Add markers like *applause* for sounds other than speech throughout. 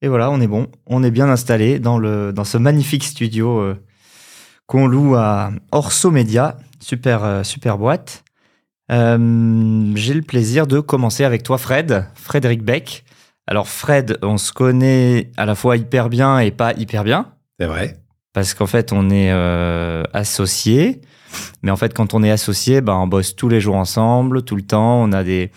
Et voilà, on est bon. On est bien installé dans, le, dans ce magnifique studio euh, qu'on loue à Orso Media. Super, euh, super boîte. Euh, J'ai le plaisir de commencer avec toi, Fred, Frédéric Beck. Alors, Fred, on se connaît à la fois hyper bien et pas hyper bien. C'est vrai. Parce qu'en fait, on est associés. Mais en fait, quand on est associé, ben, on bosse tous les jours ensemble, tout le temps. On a des,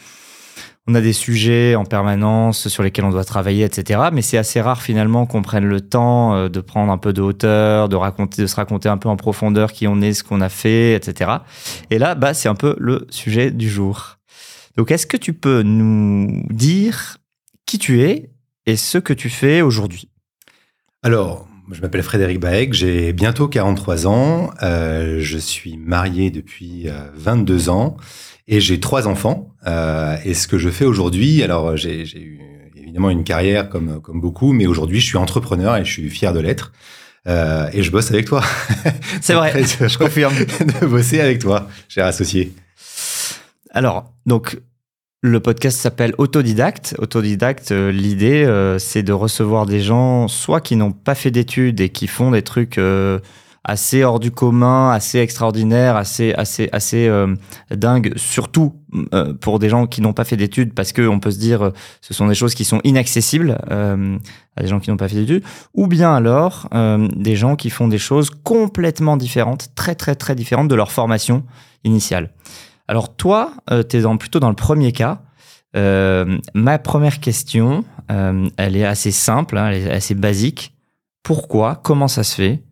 on a des sujets en permanence sur lesquels on doit travailler, etc. Mais c'est assez rare finalement qu'on prenne le temps euh, de prendre un peu de hauteur, de raconter, de se raconter un peu en profondeur qui on est, ce qu'on a fait, etc. Et là, bah, c'est un peu le sujet du jour. Donc, est-ce que tu peux nous dire qui tu es et ce que tu fais aujourd'hui? Alors, je m'appelle Frédéric Baek, j'ai bientôt 43 ans, euh, je suis marié depuis euh, 22 ans et j'ai trois enfants. Euh, et ce que je fais aujourd'hui, alors j'ai eu évidemment une carrière comme, comme beaucoup, mais aujourd'hui je suis entrepreneur et je suis fier de l'être. Euh, et je bosse avec toi. *laughs* C'est vrai, *laughs* je confirme. *laughs* de bosser avec toi, cher associé. Alors, donc, le podcast s'appelle Autodidacte. Autodidacte, euh, l'idée, euh, c'est de recevoir des gens, soit qui n'ont pas fait d'études et qui font des trucs assez hors du commun, assez extraordinaires, assez, assez, assez euh, dingues, surtout euh, pour des gens qui n'ont pas fait d'études, parce que on peut se dire, euh, ce sont des choses qui sont inaccessibles euh, à des gens qui n'ont pas fait d'études, ou bien alors euh, des gens qui font des choses complètement différentes, très, très, très différentes de leur formation initiale. Alors toi, euh, tu es dans, plutôt dans le premier cas. Ma première question, elle est assez simple, hein, elle est assez basique. Pourquoi, comment ça se fait?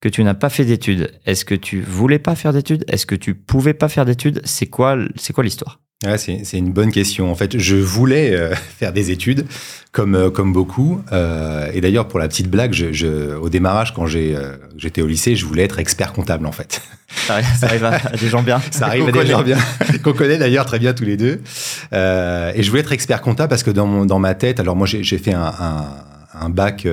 Que tu n'as pas fait d'études Est-ce que tu voulais pas faire d'études? Est-ce que tu pouvais pas faire d'études? C'est quoi, c'est quoi l'histoire? C'est une bonne question. En fait, je voulais euh, *laughs* faire des études, comme euh, comme beaucoup. Euh, et d'ailleurs, pour la petite blague, je, je, au démarrage, quand j'étais au lycée, je voulais être expert comptable, en fait. *laughs* ça, arrive- ça arrive à, des gens bien. Ça arrive à des gens bien, *laughs* qu'on connaît d'ailleurs très bien tous les deux. Et je voulais être expert comptable parce que dans mon dans ma tête, alors moi j'ai fait un, un, un bac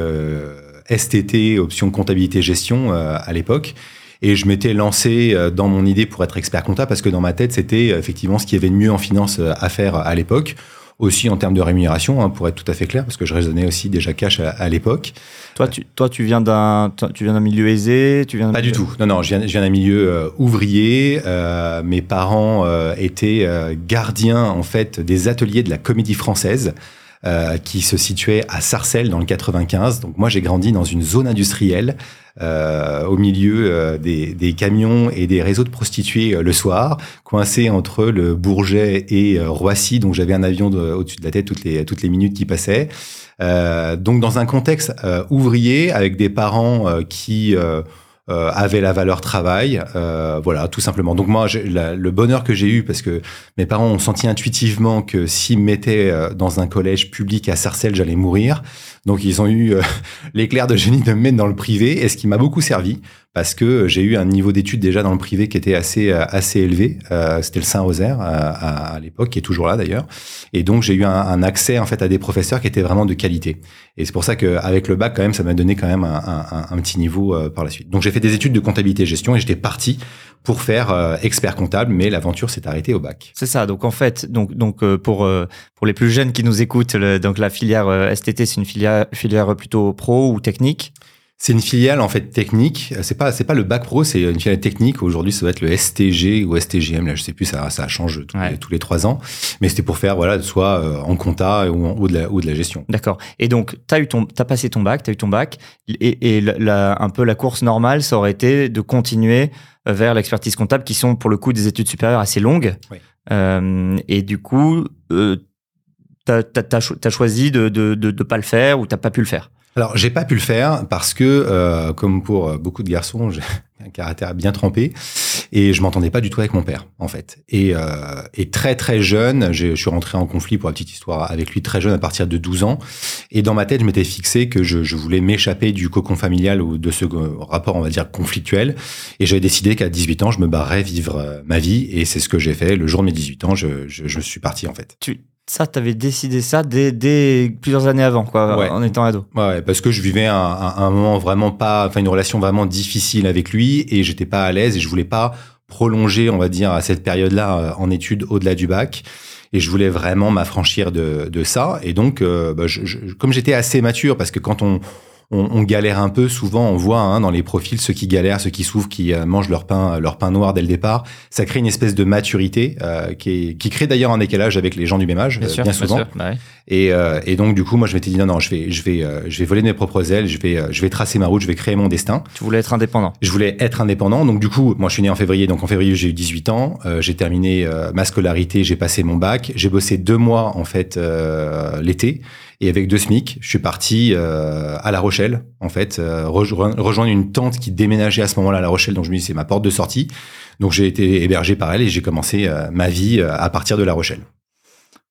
STT, option comptabilité gestion euh, à l'époque. Et je m'étais lancé euh, dans mon idée pour être expert comptable parce que dans ma tête, c'était euh, effectivement ce qu'il y avait de mieux en finance à faire à l'époque. Aussi en termes de rémunération, hein, pour être tout à fait clair, parce que je raisonnais aussi déjà cash à, à l'époque. Toi, tu, toi, tu viens d'un, tu viens d'un milieu aisé, tu viens Pas du tout. Non, non, je viens, je viens d'un milieu euh, ouvrier. Euh, mes parents euh, étaient euh, gardiens, en fait, des ateliers de la comédie française. Euh, qui se situait à Sarcelles dans le 95. Donc moi j'ai grandi dans une zone industrielle euh, au milieu euh, des, des camions et des réseaux de prostituées euh, le soir, coincé entre le Bourget et Roissy. Donc j'avais un avion de- au-dessus de la tête toutes les toutes les minutes qui passaient. Donc dans un contexte ouvrier avec des parents qui euh, avaient la valeur travail, euh, voilà, tout simplement. Donc moi, le bonheur que j'ai eu, parce que mes parents ont senti intuitivement que s'ils me mettaient euh, dans un collège public à Sarcelles, j'allais mourir. Donc ils ont eu euh, *laughs* l'éclair de génie de me mettre dans le privé, et ce qui m'a beaucoup servi, parce que j'ai eu un niveau d'études déjà dans le privé qui était assez euh, assez élevé. Euh, C'était le Saint-Rosaire euh, à, à l'époque, qui est toujours là d'ailleurs. Et donc j'ai eu un, un accès en fait à des professeurs qui étaient vraiment de qualité. Et c'est pour ça qu'avec le bac, quand même, ça m'a donné quand même un, un- un petit niveau euh, par la suite. Donc j'ai fait des études de comptabilité et gestion et j'étais parti pour faire euh, expert comptable, mais l'aventure s'est arrêtée au bac. C'est ça. Donc en fait, donc donc euh, pour pour les plus jeunes qui nous écoutent, le- donc la filière STT, c'est une filière filière plutôt pro ou technique. C'est une filiale en fait technique. C'est pas c'est pas le bac pro, c'est une filiale technique. Aujourd'hui, ça va être le STG ou STGM. Là, je sais plus, ça ça change tous, Ouais. les, tous les trois ans. Mais c'était pour faire voilà soit euh, en compta ou, en- ou de la ou de la gestion. D'accord. Et donc t'as eu ton, t'as passé ton bac, t'as eu ton bac, et, et la, la- un peu la course normale, ça aurait été de continuer euh, vers l'expertise comptable, qui sont pour le coup des études supérieures assez longues. Oui. Euh, et du coup, euh, t'as cho- t'as choisi de, de de de pas le faire ou t'as pas pu le faire? Alors, j'ai pas pu le faire parce que, euh, comme pour euh, beaucoup de garçons, *laughs* j'ai un caractère bien trempé et je m'entendais pas du tout avec mon père, en fait. Et, euh, et très très jeune, je suis rentré en conflit pour la petite histoire avec lui très jeune, à partir de 12 ans. Et dans ma tête, je m'étais fixé que je, je voulais m'échapper du cocon familial ou de ce euh, rapport, on va dire, conflictuel. Et j'avais décidé qu'à 18 ans, je me barrais vivre euh, ma vie. Et c'est ce que j'ai fait. Le jour de mes 18 ans, je, je, je suis parti, en fait. Tu ça, t'avais décidé ça dès, dès plusieurs années avant, quoi, Ouais. en étant ado. Ouais, parce que je vivais un, un, un moment vraiment pas, enfin une relation vraiment difficile avec lui et j'étais pas à l'aise et je voulais pas prolonger, on va dire, à cette période-là euh, en études au-delà du bac. Et je voulais vraiment m'affranchir de, de ça. Et donc, bah, je, comme j'étais assez mature, parce que quand on on, galère un peu. Souvent, on voit hein, dans les profils ceux qui galèrent, ceux qui souffrent, qui euh, mangent leur pain, leur pain noir dès le départ. Ça crée une espèce de maturité euh, qui, crée d'ailleurs un décalage avec les gens du même âge, bien, euh, souvent. Bah et, donc, du coup, moi, je m'étais dit non, non, je vais, je vais, je vais voler mes propres ailes, je vais, je vais tracer ma route, je vais créer mon destin. Tu voulais être indépendant. Je voulais être indépendant. Donc, du coup, moi, je suis né en février. Donc, en février, j'ai eu 18 ans. j'ai terminé ma scolarité, j'ai passé mon bac. J'ai bossé deux mois en fait l'été. Et avec deux SMIC, je suis parti euh, à La Rochelle, en fait, euh, rejoindre une tante qui déménageait à ce moment-là à La Rochelle. Donc je me dis c'est ma porte de sortie. Donc j'ai été hébergé par elle et j'ai commencé euh, ma vie à partir de La Rochelle.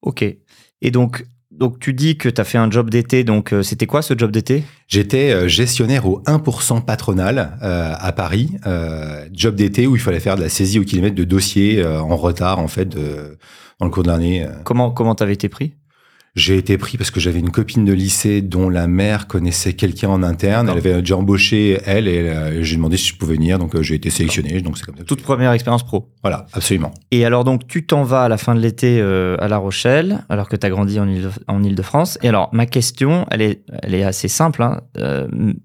Ok. Et donc, donc tu dis que tu as fait un job d'été. Donc c'était quoi ce job d'été? J'étais gestionnaire au 1% patronal à Paris. job d'été où il fallait faire de la saisie au kilomètre de dossiers en retard en fait de, dans le cours de l'année. Comment comment t'avais été pris? J'ai été pris parce que j'avais une copine de lycée dont la mère connaissait quelqu'un en interne. Elle avait déjà embauché elle et euh, j'ai demandé si je pouvais venir. Donc euh, j'ai été sélectionné. Donc c'est comme ça. Toute première expérience pro. Voilà, absolument. Et alors donc tu t'en vas à la fin de l'été euh, à La Rochelle, alors que tu as grandi en Ile en Ile-de-France. Et alors ma question, elle est, elle est assez simple, hein,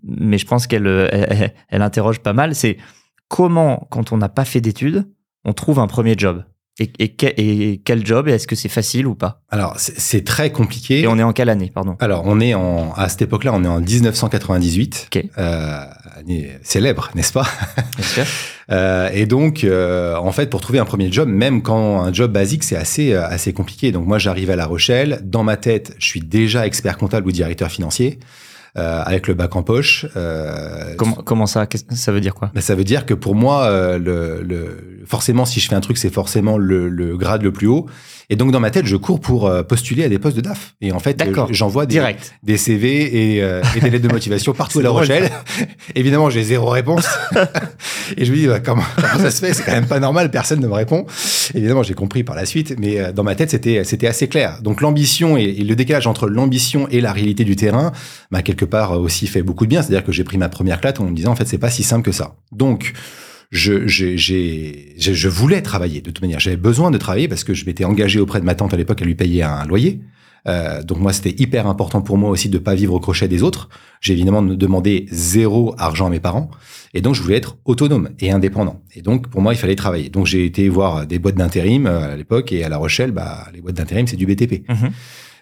mais je pense qu'elle elle, elle interroge pas mal. C'est comment, quand on n'a pas fait d'études, on trouve un premier job? Et, et, quel job Est-ce que c'est facile ou pas? Alors, c'est très compliqué. Et on est en quelle année, pardon? Alors, on est en, à cette époque-là, on est en 1998. Okay. Euh, année célèbre, n'est-ce pas? Bien sûr. *laughs* Euh, et donc, euh, en fait, pour trouver un premier job, même quand un job basique, c'est assez, euh, assez compliqué. Donc, moi, j'arrive à La Rochelle. Dans ma tête, je suis déjà expert comptable ou directeur financier. Euh, avec le bac en poche. Euh, comment, comment ça Ça veut dire quoi? Ben, Ça veut dire que pour moi, euh, le, le, forcément, si je fais un truc, c'est forcément le, le, grade le plus haut. Et donc dans ma tête, je cours pour euh, postuler à des postes de DAF. Et en fait, j'envoie des, des CV et, euh, et, des lettres de motivation *laughs* partout à La Rochelle. *laughs* Évidemment, j'ai zéro réponse. *laughs* et je me dis, bah, comment, ça se fait? C'est quand même pas normal, personne ne me répond. Évidemment, j'ai compris par la suite, mais euh, dans ma tête, c'était assez clair. Donc l'ambition et, le décalage entre l'ambition et la réalité du terrain m'a quelque part aussi fait beaucoup de bien. C'est-à-dire que j'ai pris ma première claque en me disant, en fait, c'est pas si simple que ça. Donc je, je voulais travailler de toute manière. J'avais besoin de travailler parce que je m'étais engagé auprès de ma tante à l'époque à lui payer un loyer. Euh, donc moi, c'était hyper important pour moi aussi de pas vivre au crochet des autres. J'ai évidemment demandé zéro argent à mes parents, et donc je voulais être autonome et indépendant. Et donc pour moi, il fallait travailler. Donc j'ai été voir des boîtes d'intérim euh, à l'époque, et à La Rochelle, bah les boîtes d'intérim, c'est du BTP.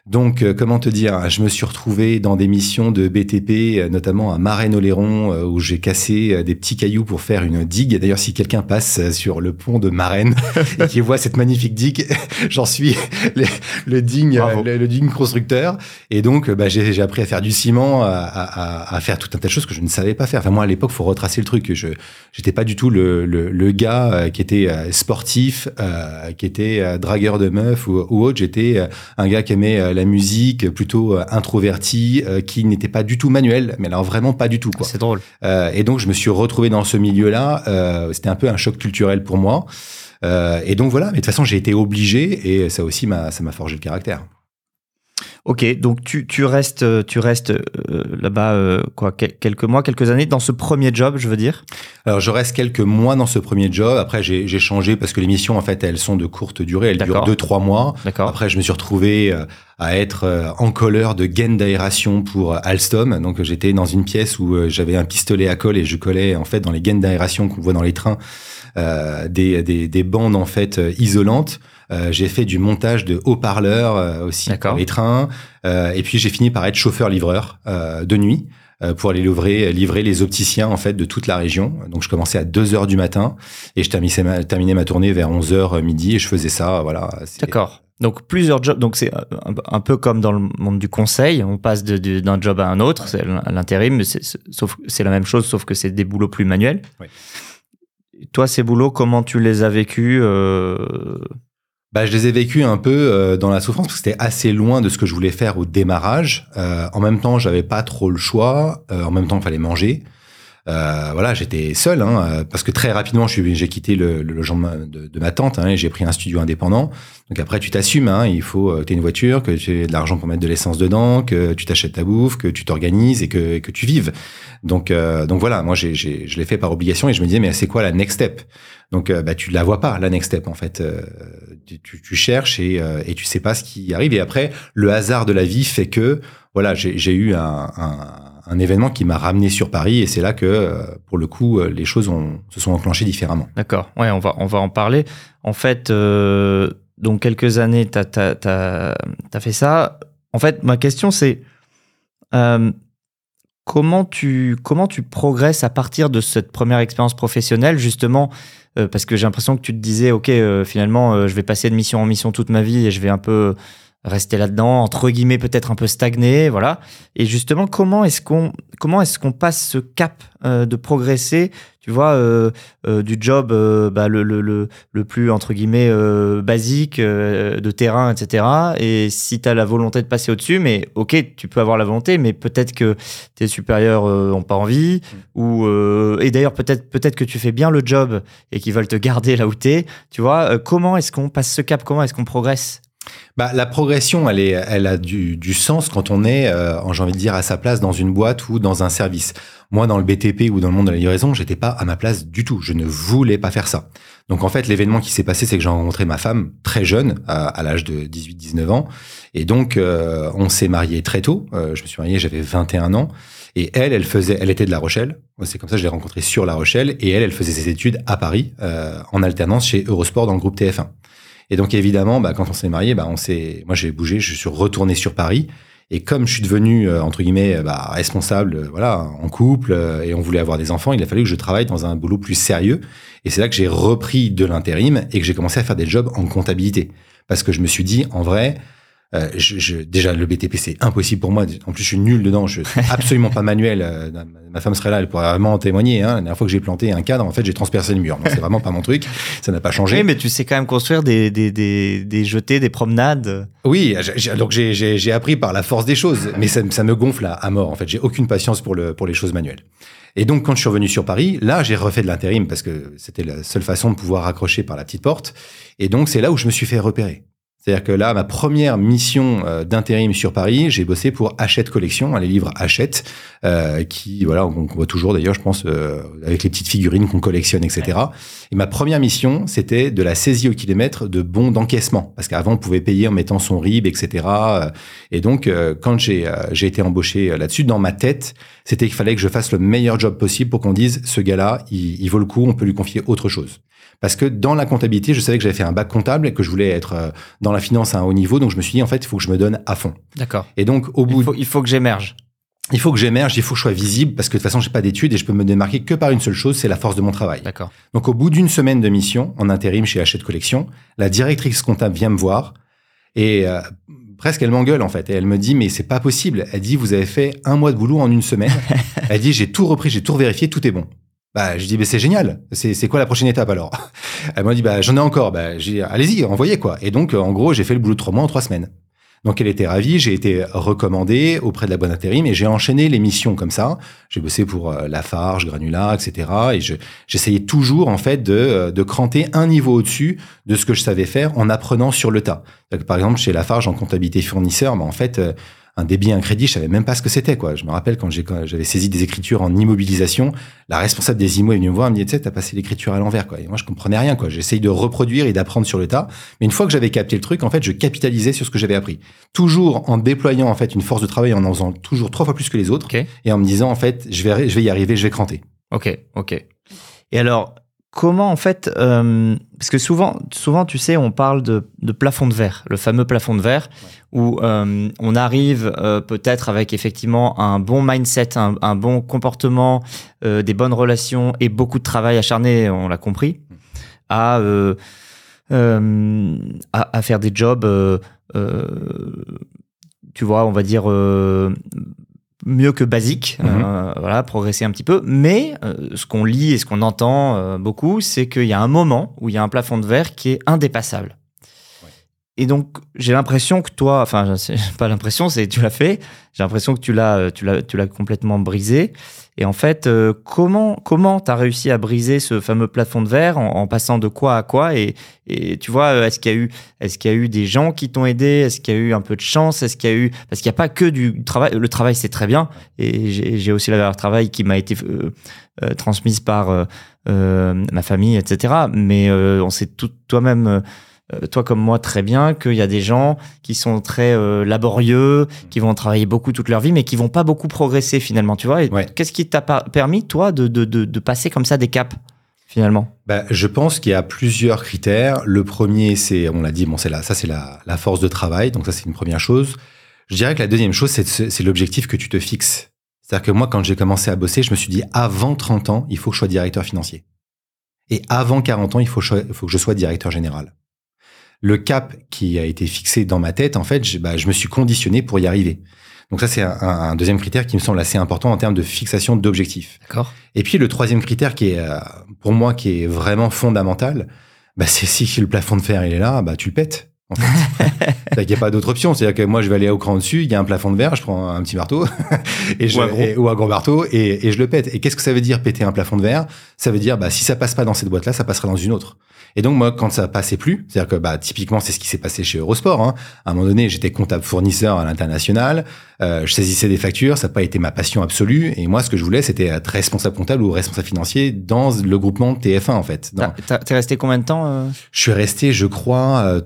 Donc, euh, comment te dire, je me suis retrouvé dans des missions de BTP, euh, notamment à Marennes-Oléron, euh, où j'ai cassé des petits cailloux pour faire une digue. D'ailleurs, si quelqu'un passe sur le pont de Marennes *laughs* et qui voit cette magnifique digue, *laughs* j'en suis le, digne, le, digne constructeur. Et donc, bah, j'ai appris à faire du ciment, à, à, à, faire tout un tas de choses que je ne savais pas faire. Enfin, moi, à l'époque, faut retracer le truc. Je j'étais pas du tout le, le, le gars qui était sportif, euh, qui était dragueur de meufs ou, ou autre. J'étais un gars qui aimait la musique plutôt euh, introvertie, euh, qui n'était pas du tout manuel, mais alors vraiment pas du tout. quoi. C'est drôle. Euh, et donc je me suis retrouvé dans ce milieu-là. C'était un peu un choc culturel pour moi. et donc voilà, mais de toute façon j'ai été obligé et ça aussi m'a ça m'a forgé le caractère. Ok, donc tu, tu restes, tu restes euh, là-bas euh, quoi, quelques mois, quelques années dans ce premier job, je veux dire? Alors je reste quelques mois dans ce premier job. Après j'ai changé parce que les missions en fait elles sont de courte durée, elles durent deux trois mois. Après je me suis retrouvé euh, à être encolleur de gaines d'aération pour Alstom. Donc j'étais dans une pièce où j'avais un pistolet à colle et je collais en fait dans les gaines d'aération qu'on voit dans les trains des, des, des bandes en fait isolantes. Euh, j'ai fait du montage de haut-parleurs euh, aussi pour les trains. Euh, et puis j'ai fini par être chauffeur-livreur de nuit pour aller livrer, livrer les opticiens en fait de toute la région. Donc je commençais à 2 heures du matin et je terminais ma, terminais ma tournée vers 11 heures midi et je faisais ça. Voilà. D'accord. Donc plusieurs jobs. Donc c'est un, peu comme dans le monde du conseil. On passe d'un job à un autre. C'est l'intérim, sauf c'est la même chose, sauf que c'est des boulots plus manuels. Oui. Toi, ces boulots, comment tu les as vécus euh bah, je les ai vécus un peu euh, dans la souffrance parce que c'était assez loin de ce que je voulais faire au démarrage. Euh, en même temps, j'avais pas trop le choix. Euh, en même temps, il fallait manger. Euh, voilà, j'étais seul, hein, parce que très rapidement, j'ai quitté le, le logement de, ma tante hein, et j'ai pris un studio indépendant. Donc après, tu t'assumes, hein, il faut que tu aies une voiture, que tu aies de l'argent pour mettre de l'essence dedans, que tu t'achètes ta bouffe, que tu t'organises et que, que tu vives. Donc, euh, donc voilà, moi, j'ai, je l'ai fait par obligation et je me disais, mais c'est quoi la next step? Donc, euh, bah, tu la vois pas, la next step, en fait. Euh, tu, tu, cherches et, et tu sais pas ce qui arrive. Et après, le hasard de la vie fait que, voilà, j'ai, j'ai eu un, un un événement qui m'a ramené sur Paris et c'est là que, pour le coup, les choses se sont enclenchées différemment. D'accord. Ouais, on va, on va en parler. En fait, euh, donc quelques années, tu as, as, fait ça. En fait, ma question, c'est euh, comment, tu, comment tu progresses à partir de cette première expérience professionnelle, justement euh, Parce que j'ai l'impression que tu te disais, OK, euh, finalement, je vais passer de mission en mission toute ma vie et je vais un peu rester là-dedans, entre guillemets peut-être un peu stagné, voilà. Et justement, comment est-ce qu'on comment est-ce qu'on passe ce cap euh, de progresser, tu vois, euh, euh, du job bah, le, le, le, le, plus entre guillemets basique de terrain, etc. Et si tu as la volonté de passer au-dessus, mais ok, tu peux avoir la volonté, mais peut-être que tes supérieurs ont pas envie, mmh. ou et d'ailleurs peut-être peut-être que tu fais bien le job et qu'ils veulent te garder là où t'es, tu vois. comment est-ce qu'on passe ce cap Comment est-ce qu'on progresse? Bah, la progression, elle, est, elle a du, du sens quand on est, euh, j'ai envie de dire, à sa place dans une boîte ou dans un service. Moi, dans le BTP ou dans le monde de la livraison, j'étais pas à ma place du tout. Je ne voulais pas faire ça. Donc, en fait, l'événement qui s'est passé, c'est que j'ai rencontré ma femme très jeune, à, l'âge de 18-19 ans. Et donc, euh, on s'est marié très tôt. Euh, je me suis marié, j'avais 21 ans. Et elle, elle faisait, elle était de La Rochelle. C'est comme ça je l'ai rencontrée sur La Rochelle. Et elle, elle faisait ses études à Paris, euh, en alternance chez Eurosport dans le groupe TF1. Et donc évidemment, bah, quand on s'est marié, bah, on s'est, moi j'ai bougé, je suis retourné sur Paris. Et comme je suis devenu euh, entre guillemets bah, responsable, euh, voilà, en couple, euh, et on voulait avoir des enfants, il a fallu que je travaille dans un boulot plus sérieux. Et c'est là que j'ai repris de l'intérim et que j'ai commencé à faire des jobs en comptabilité, parce que je me suis dit, en vrai, euh, je, je, déjà, le BTP, c'est impossible pour moi. En plus, je suis nul dedans. Je suis *laughs* absolument pas manuel. Euh, ma femme serait là, elle pourrait vraiment en témoigner. Hein. La dernière fois que j'ai planté un cadre, en fait, j'ai transpercé le mur. C'est vraiment pas mon truc. Ça n'a pas changé. Oui, mais tu sais quand même construire des, des, des, des jetés, des promenades. Oui, donc j'ai appris par la force des choses. Mais ça, ça me gonfle à, à, mort. En fait, j'ai aucune patience pour, le, pour les choses manuelles. Et donc, quand je suis revenu sur Paris, là, j'ai refait de l'intérim parce que c'était la seule façon de pouvoir accrocher par la petite porte. Et donc, c'est là où je me suis fait repérer. C'est-à-dire que là, ma première mission euh, d'intérim sur Paris, j'ai bossé pour Hachette Collection, les livres Hachette, euh, qui, voilà, on, voit toujours d'ailleurs, je pense, euh, avec les petites figurines qu'on collectionne, etc. Et ma première mission, c'était de la saisie au kilomètre de bons d'encaissement, parce qu'avant, on pouvait payer en mettant son RIB, etc. Et donc, quand j'ai j'ai été embauché là-dessus, dans ma tête, c'était qu'il fallait que je fasse le meilleur job possible pour qu'on dise, ce gars-là, il, il vaut le coup, on peut lui confier autre chose. Parce que dans la comptabilité, je savais que j'avais fait un bac comptable et que je voulais être euh, dans la finance à un haut niveau. Donc je me suis dit, en fait, il faut que je me donne à fond. D'accord. Et donc, au bout. Il faut, il faut que j'émerge. Il faut que j'émerge, il faut que je sois visible parce que de toute façon, j'ai pas d'études et je peux me démarquer que par une seule chose, c'est la force de mon travail. D'accord. Donc, au bout d'une semaine de mission en intérim chez Hachette Collection, la directrice comptable vient me voir et euh, presque elle m'engueule en fait et elle me dit mais c'est pas possible. Elle dit vous avez fait un mois de boulot en une semaine. *laughs* elle dit j'ai tout repris, j'ai tout vérifié, tout est bon. Bah, je dis, mais c'est génial. C'est quoi la prochaine étape alors? *laughs* Elle m'a dit, bah, j'en ai encore. Bah, allez-y, envoyez quoi. Et donc, en gros, j'ai fait le boulot de trois mois en trois semaines. Donc, elle était ravie. J'ai été recommandé auprès de la bonne intérim et j'ai enchaîné les missions comme ça. J'ai bossé pour euh, Lafarge, Granulat, etc. Et j'essayais toujours, en fait, de, euh, de cranter un niveau au-dessus de ce que je savais faire en apprenant sur le tas. par exemple, chez Lafarge, en comptabilité fournisseur, bah, en fait, euh, un débit, un crédit, je savais même pas ce que c'était, quoi. Je me rappelle quand j'avais saisi des écritures en immobilisation, la responsable des IMO est venue me voir, elle me dit, tu sais, t'as passé l'écriture à l'envers, quoi. Et moi, je comprenais rien, quoi. J'essaye de reproduire et d'apprendre sur le tas. Mais une fois que j'avais capté le truc, en fait, je capitalisais sur ce que j'avais appris. Toujours en déployant, en fait, une force de travail, en en faisant toujours trois fois plus que les autres. Et en me disant, en fait, je vais, je vais y arriver, je vais cranter. Ok, ok. Et alors, comment en fait, euh, parce que souvent, souvent, tu sais, on parle de, plafond de verre, le fameux plafond de verre, où euh, on arrive euh, peut-être avec effectivement un bon mindset, un, bon comportement, des bonnes relations et beaucoup de travail acharné, on l'a compris, à, à, faire des jobs, tu vois, on va dire mieux que basique, mhm. euh, voilà, progresser un petit peu. Mais euh, ce qu'on lit et ce qu'on entend euh, beaucoup, c'est qu'il y a un moment où il y a un plafond de verre qui est indépassable. Et donc, j'ai l'impression que toi, enfin, *laughs* pas l'impression, c'est tu l'as fait. J'ai l'impression que tu l'as, tu l'as, tu l'as complètement brisé. Et en fait, euh, comment comment t'as réussi à briser ce fameux plafond de verre en, passant de quoi à quoi? Et, et tu vois, est-ce qu'il y a eu est-ce qu'il y a eu des gens qui t'ont aidé? Est-ce qu'il y a eu un peu de chance? Est-ce qu'il y a eu parce qu'il n'y a pas que du travail. Le travail, c'est très bien. Et j'ai aussi la valeur travail qui m'a été euh, euh, transmise par ma famille, etc. Mais on sait tout toi-même euh, toi comme moi très bien qu'il y a des gens qui sont très euh, laborieux, qui vont travailler beaucoup toute leur vie, mais qui vont pas beaucoup progresser finalement, tu vois? Qu'est-ce qui t'a permis, toi, de, de, de, passer comme ça des caps finalement? Bah, Je pense qu'il y a plusieurs critères. Le premier, c'est, on l'a dit, bon, c'est là, ça c'est la, la, force de travail, donc ça c'est une première chose. Je dirais que la deuxième chose, c'est l'objectif que tu te fixes. C'est-à-dire que moi, quand j'ai commencé à bosser, je me suis dit, avant 30 ans, il faut que je sois directeur financier. Et avant 40 ans, il faut, il faut que je sois directeur général le cap qui a été fixé dans ma tête, en fait, je, bah, je me suis conditionné pour y arriver. Donc ça, c'est un, deuxième critère qui me semble assez important en termes de fixation d'objectifs. D'accord. Et puis le troisième critère qui est, euh, pour moi, qui est vraiment fondamental, bah, c'est si le plafond de fer il est là, bah tu le pètes. En fait. *laughs* il n'y a pas d'autre option. C'est-à-dire que moi, je vais aller au cran dessus, il y a un plafond de verre, je prends un petit marteau *laughs* et je, ou, un gros. ou un gros marteau et, et je le pète. Et qu'est-ce que ça veut dire péter un plafond de verre? Ça veut dire, bah, si ça passe pas dans cette boîte-là, ça passera dans une autre. Et donc moi, quand ça passait plus, c'est-à-dire que bah, typiquement c'est ce qui s'est passé chez Eurosport. Hein. À un moment donné, j'étais comptable fournisseur à l'international, euh, je saisissais des factures, ça n'a pas été ma passion absolue. Et moi, ce que je voulais, c'était être responsable comptable ou responsable financier dans le groupement TF1 en fait. T'es resté combien de temps euh? Je suis resté, je crois, euh,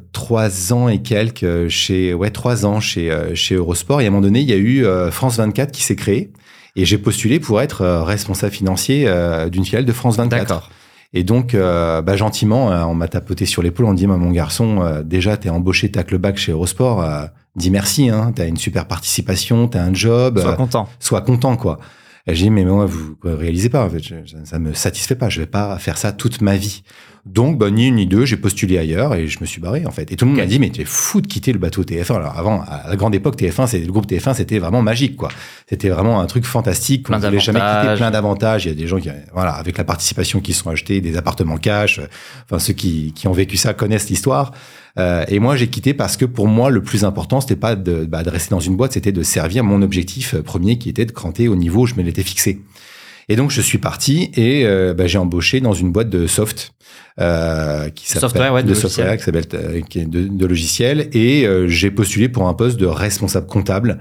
trois ans et quelques chez, ouais, trois ans chez euh, chez Eurosport. Et à un moment donné, il y a eu France 24 qui s'est créé. Et j'ai postulé pour être responsable financier d'une filiale de France 24. D'accord. Et donc, euh, bah, gentiment, euh, on m'a tapoté sur l'épaule, on dit, mon garçon, euh, déjà, t'es embauché, t'as le bac chez Eurosport, dis merci, hein, t'as une super participation, t'as un job. Sois content. Sois content, quoi. J'ai dit, mais moi, vous réalisez pas, en fait, ça me satisfait pas, je vais pas faire ça toute ma vie. Donc, bah, ni une ni deux, j'ai postulé ailleurs et je me suis barré, en fait. Et tout le monde m'a dit, mais tu es fou de quitter le bateau TF1. Alors, avant, à la grande époque, TF1, c'est, le groupe TF1, c'était vraiment magique, quoi. C'était vraiment un truc fantastique. On n'avait jamais quitté plein d'avantages. Il y a des gens qui, voilà, avec la participation qui sont achetés, des appartements cash. Enfin, ceux qui, qui ont vécu ça connaissent l'histoire. Euh, et moi, j'ai quitté parce que pour moi, le plus important, c'était pas de, bah, de rester dans une boîte, c'était de servir mon objectif premier qui était de cranter au niveau où je me l'étais fixé. Et donc je suis parti et euh, bah, j'ai embauché dans une boîte de soft euh, qui s'appelle ouais, de, software qui s'appelle euh, de, de logiciels et j'ai postulé pour un poste de responsable comptable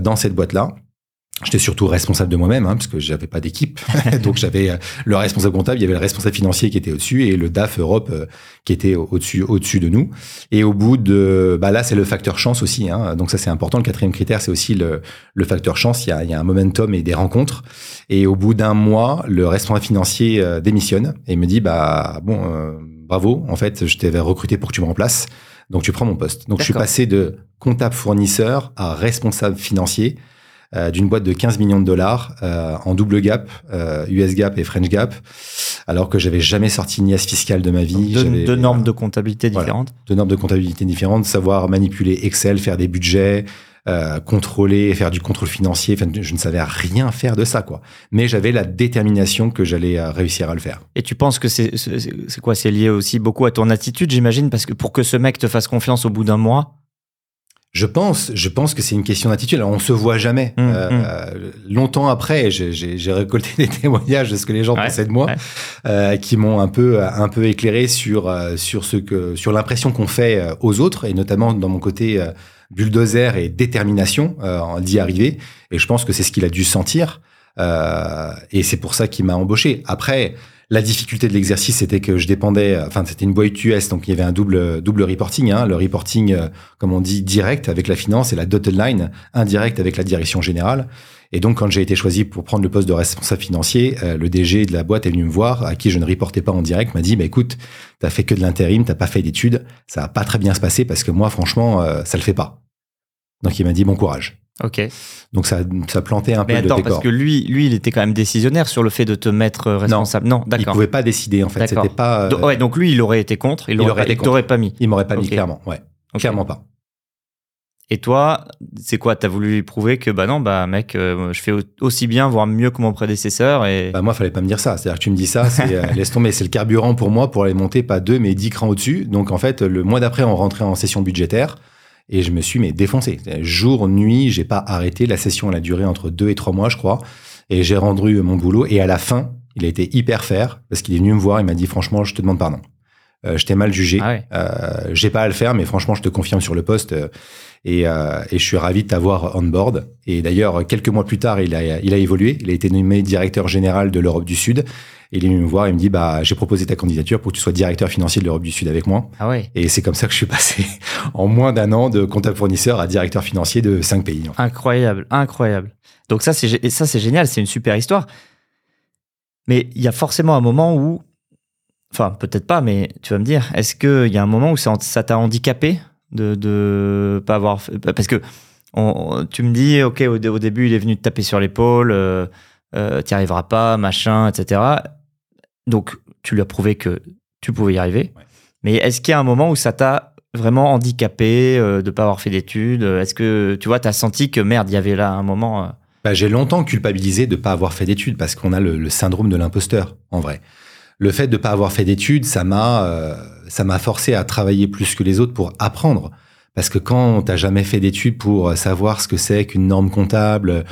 dans cette boîte là. J'étais surtout responsable de moi-même, hein, parce que j'avais pas d'équipe. *laughs* Donc j'avais euh, le responsable comptable, il y avait le responsable financier qui était au-dessus et le DAF Europe euh, qui était au-dessus, au-dessus de nous. Et au bout de, bah là c'est le facteur chance aussi. Hein. Donc ça c'est important. Le quatrième critère c'est aussi le, le facteur chance. Il y, a, il y a un momentum et des rencontres. Et au bout d'un mois, le responsable financier euh, démissionne et me dit bah bon bravo. En fait je t'avais recruté pour que tu me remplaces. Donc tu prends mon poste. Donc je suis passé de comptable fournisseur à responsable financier euh, d'une boîte de 15 millions de dollars euh, en double gap, euh, US gap et French gap, alors que j'avais jamais sorti une IAS fiscale de ma vie. Deux, deux normes de comptabilité différentes. deux normes de comptabilité différentes, savoir manipuler Excel, faire des budgets, euh, contrôler, faire du contrôle financier. Enfin, je ne savais rien faire de ça, quoi. Mais j'avais la détermination que j'allais réussir à le faire. Et tu penses que c'est c'est quoi? C'est lié aussi beaucoup à ton attitude, j'imagine, parce que pour que ce mec te fasse confiance au bout d'un mois, je pense, je pense que c'est une question d'attitude. Alors, on se voit jamais. Mmh, euh, mmh. longtemps après, j'ai récolté *laughs* des témoignages de ce que les gens pensaient de moi, euh, qui m'ont un peu, un peu éclairé sur euh, sur ce que, sur l'impression qu'on fait euh, aux autres, et notamment dans mon côté euh, bulldozer et détermination d'y arriver. Et je pense que c'est ce qu'il a dû sentir, et c'est pour ça qu'il m'a embauché. Après. La difficulté de l'exercice, c'était que je dépendais, enfin, c'était une boîte US, donc il y avait un double, double reporting, hein, le reporting, euh, comme on dit, direct avec la finance et la dotted line, indirect avec la direction générale. Et donc, quand j'ai été choisi pour prendre le poste de responsable financier, euh, le DG de la boîte est venu me voir, à qui je ne reportais pas en direct, m'a dit, bah, écoute, t'as fait que de l'intérim, t'as pas fait d'études, ça va pas très bien se passer parce que moi, franchement, euh, ça le fait pas. Donc, il m'a dit, bon courage. Ok. Donc ça, ça plantait un Mais peu attends, le décor. parce que lui, lui, il était quand même décisionnaire sur le fait de te mettre responsable. Non, d'accord. Il pouvait pas décider en fait. C'était pas. Euh... ouais, donc lui, il aurait été contre. Il, il aurait, pas, pas mis. Il m'aurait pas mis clairement. Ouais, clairement pas. Et toi, c'est quoi? T'as voulu prouver que bah non, bah mec, euh, je fais aussi bien, voire mieux que mon prédécesseur. Et bah moi, fallait pas me dire ça. C'est-à-dire que tu me dis ça, c'est euh, *laughs* laisse tomber, c'est le carburant pour moi pour aller monter pas deux mais dix crans au-dessus. Donc en fait, le mois d'après, on rentrait en session budgétaire et je me suis mais défoncé. Jour nuit, j'ai pas arrêté. La session elle a duré entre deux et trois mois, je crois. Et j'ai rendu mon boulot. Et à la fin, il a été hyper fair parce qu'il est venu me voir. Il m'a dit franchement, je te demande pardon. Euh, je t'ai mal jugé. Ah ouais. euh, j'ai pas à le faire, mais franchement, je te confirme sur le poste. euh, et, et je suis ravi de t'avoir on board. Et d'ailleurs, quelques mois plus tard, il a, il a évolué. Il a été nommé directeur général de l'Europe du Sud. Et il est venu me voir. Il me dit, bah, j'ai proposé ta candidature pour que tu sois directeur financier de l'Europe du Sud avec moi. Ah ouais. Et c'est comme ça que je suis passé *laughs* en moins d'un an de comptable fournisseur à directeur financier de cinq pays. Incroyable, incroyable. Donc et ça, c'est génial, c'est une super histoire. Mais il y a forcément un moment où, enfin peut-être pas, mais tu vas me dire, est-ce qu'il y a un moment où ça ça t'a handicapé de de pas avoir, fait- parce que on- tu me dis, ok, au, dé- au début, il est venu te taper sur l'épaule, euh, euh, t'y arriveras pas, machin, etc. Donc tu lui as prouvé que tu pouvais y arriver. Ouais. Mais est-ce qu'il y a un moment où ça t'a vraiment handicapé euh, de pas avoir fait d'études? Est-ce que tu vois, t'as senti que merde, il y avait là un moment. euh, Bah, j'ai longtemps culpabilisé de pas avoir fait d'études parce qu'on a le, le syndrome de l'imposteur, en vrai. Le fait de pas avoir fait d'études, ça m'a, euh, ça m'a forcé à travailler plus que les autres pour apprendre. Parce que quand t'as jamais fait d'études pour savoir ce que c'est qu'une norme comptable,